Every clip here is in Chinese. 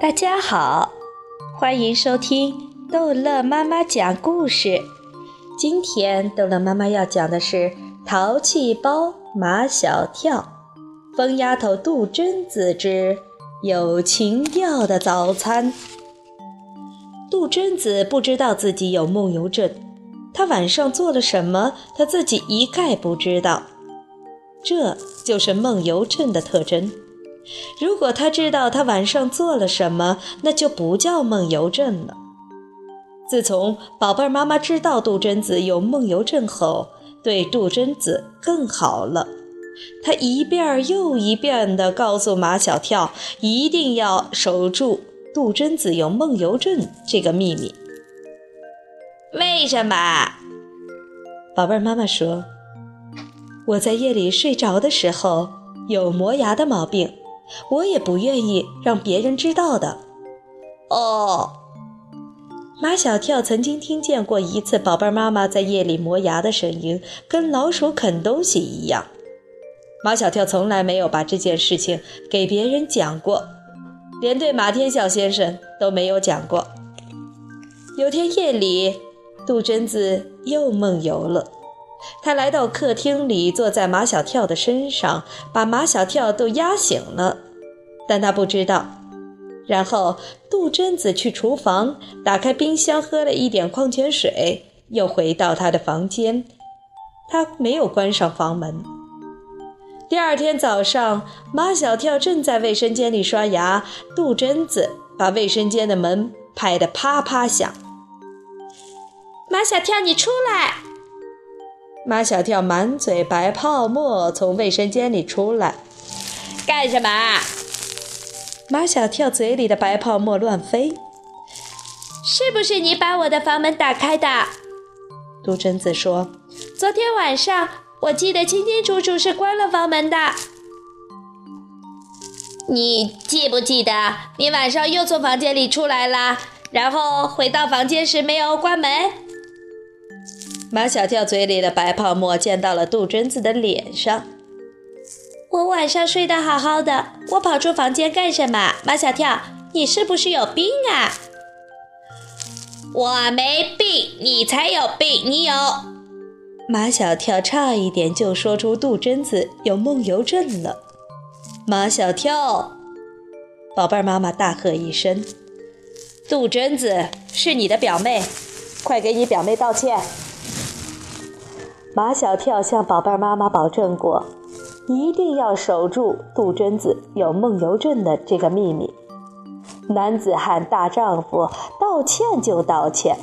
大家好，欢迎收听逗乐妈妈讲故事。今天逗乐妈妈要讲的是《淘气包马小跳》，疯丫头杜真子之有情调的早餐。杜真子不知道自己有梦游症，她晚上做了什么，她自己一概不知道。这就是梦游症的特征。如果他知道他晚上做了什么，那就不叫梦游症了。自从宝贝妈妈知道杜真子有梦游症后，对杜真子更好了。她一遍又一遍地告诉马小跳，一定要守住杜真子有梦游症这个秘密。为什么？宝贝妈妈说：“我在夜里睡着的时候有磨牙的毛病。”我也不愿意让别人知道的。哦，马小跳曾经听见过一次宝贝妈妈在夜里磨牙的声音，跟老鼠啃东西一样。马小跳从来没有把这件事情给别人讲过，连对马天笑先生都没有讲过。有天夜里，杜真子又梦游了。他来到客厅里，坐在马小跳的身上，把马小跳都压醒了，但他不知道。然后杜真子去厨房，打开冰箱，喝了一点矿泉水，又回到他的房间。他没有关上房门。第二天早上，马小跳正在卫生间里刷牙，杜真子把卫生间的门拍得啪啪响。马小跳，你出来！马小跳满嘴白泡沫，从卫生间里出来，干什么？马小跳嘴里的白泡沫乱飞。是不是你把我的房门打开的？杜真子说：“昨天晚上我记得清清楚楚，是关了房门的。你记不记得你晚上又从房间里出来了，然后回到房间时没有关门？”马小跳嘴里的白泡沫溅到了杜真子的脸上。我晚上睡得好好的，我跑出房间干什么？马小跳，你是不是有病啊？我没病，你才有病，你有。马小跳差一点就说出杜真子有梦游症了。马小跳，宝贝儿，妈妈大喝一声：“杜真子是你的表妹，快给你表妹道歉。”马小跳向宝贝妈妈保证过，一定要守住杜真子有梦游症的这个秘密。男子汉大丈夫，道歉就道歉。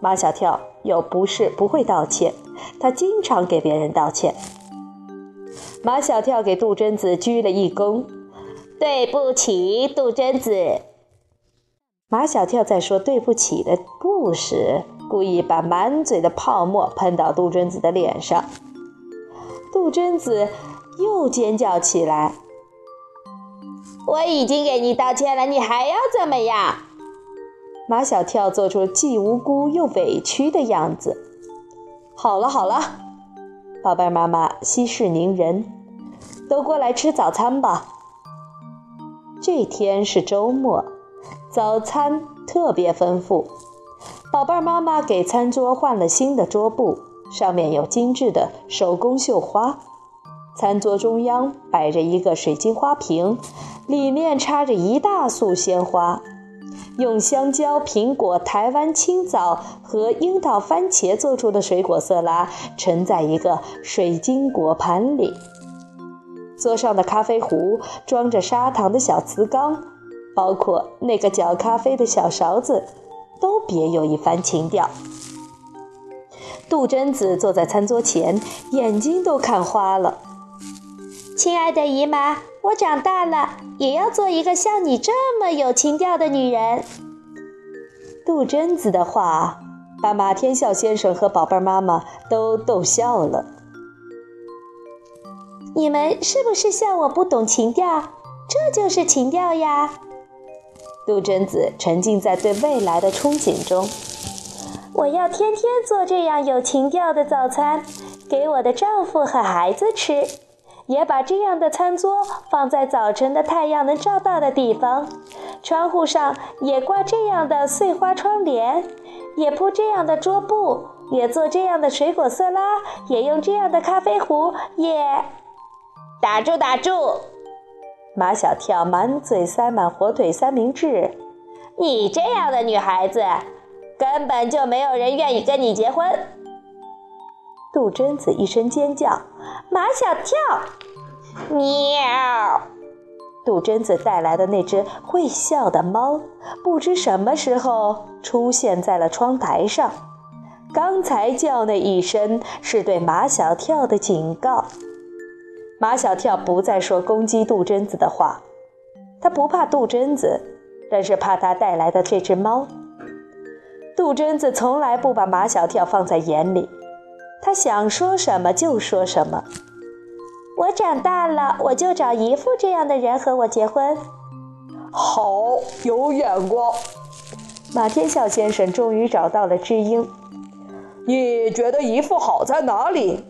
马小跳有不是不会道歉，他经常给别人道歉。马小跳给杜真子鞠了一躬：“对不起，杜真子。”马小跳在说对不起的不时。故意把满嘴的泡沫喷到杜真子的脸上，杜真子又尖叫起来。我已经给你道歉了，你还要怎么样？马小跳做出既无辜又委屈的样子。好了好了，宝贝妈妈息事宁人，都过来吃早餐吧。这天是周末，早餐特别丰富。宝贝儿，妈妈给餐桌换了新的桌布，上面有精致的手工绣花。餐桌中央摆着一个水晶花瓶，里面插着一大束鲜花。用香蕉、苹果、台湾青枣和樱桃、番茄做出的水果色拉盛在一个水晶果盘里。桌上的咖啡壶装着砂糖的小瓷缸，包括那个搅咖啡的小勺子。都别有一番情调。杜真子坐在餐桌前，眼睛都看花了。亲爱的姨妈，我长大了，也要做一个像你这么有情调的女人。杜真子的话把马天笑先生和宝贝妈妈都逗笑了。你们是不是笑我不懂情调？这就是情调呀。杜真子沉浸在对未来的憧憬中。我要天天做这样有情调的早餐，给我的丈夫和孩子吃。也把这样的餐桌放在早晨的太阳能照到的地方，窗户上也挂这样的碎花窗帘，也铺这样的桌布，也做这样的水果色拉，也用这样的咖啡壶，也……打住，打住！马小跳满嘴塞满火腿三明治，你这样的女孩子，根本就没有人愿意跟你结婚。杜真子一声尖叫，马小跳，喵！杜真子带来的那只会笑的猫，不知什么时候出现在了窗台上。刚才叫那一声是对马小跳的警告。马小跳不再说攻击杜真子的话，他不怕杜真子，但是怕他带来的这只猫。杜真子从来不把马小跳放在眼里，他想说什么就说什么。我长大了，我就找姨父这样的人和我结婚。好，有眼光。马天笑先生终于找到了知音。你觉得姨父好在哪里？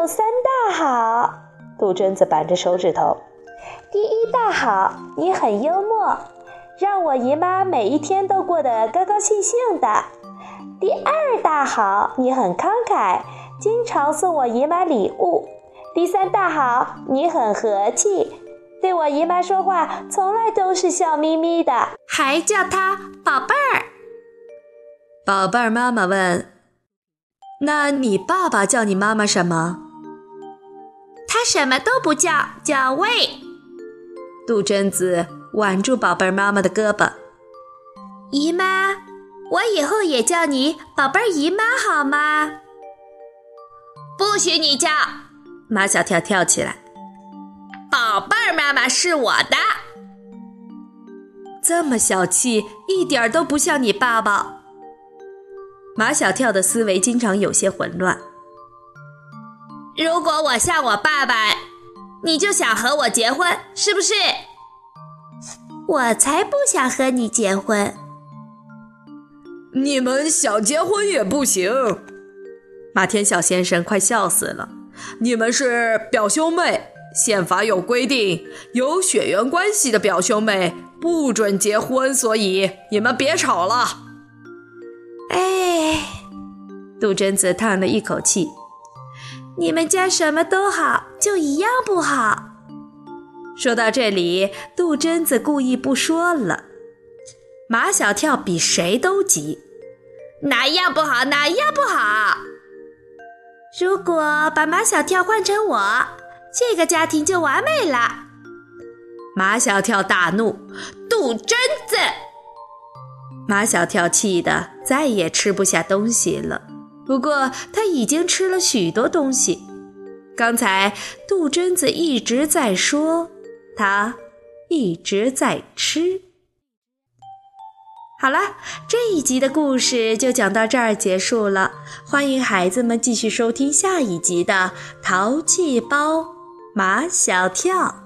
你有三大好，杜真子扳着手指头。第一大好，你很幽默，让我姨妈每一天都过得高高兴兴的。第二大好，你很慷慨，经常送我姨妈礼物。第三大好，你很和气，对我姨妈说话从来都是笑眯眯的，还叫她宝贝儿。宝贝儿，妈妈问。那你爸爸叫你妈妈什么？他什么都不叫，叫喂。杜真子挽住宝贝儿妈妈的胳膊。姨妈，我以后也叫你宝贝儿姨妈好吗？不许你叫！马小跳跳起来。宝贝儿妈妈是我的。这么小气，一点都不像你爸爸。马小跳的思维经常有些混乱。如果我像我爸爸，你就想和我结婚，是不是？我才不想和你结婚。你们想结婚也不行。马天笑先生快笑死了。你们是表兄妹，宪法有规定，有血缘关系的表兄妹不准结婚，所以你们别吵了。哎，杜真子叹了一口气：“你们家什么都好，就一样不好。”说到这里，杜真子故意不说了。马小跳比谁都急：“哪样不好？哪样不好？如果把马小跳换成我，这个家庭就完美了。”马小跳大怒：“杜真子！”马小跳气得再也吃不下东西了。不过他已经吃了许多东西。刚才杜真子一直在说，他一直在吃。好了，这一集的故事就讲到这儿结束了。欢迎孩子们继续收听下一集的《淘气包马小跳》。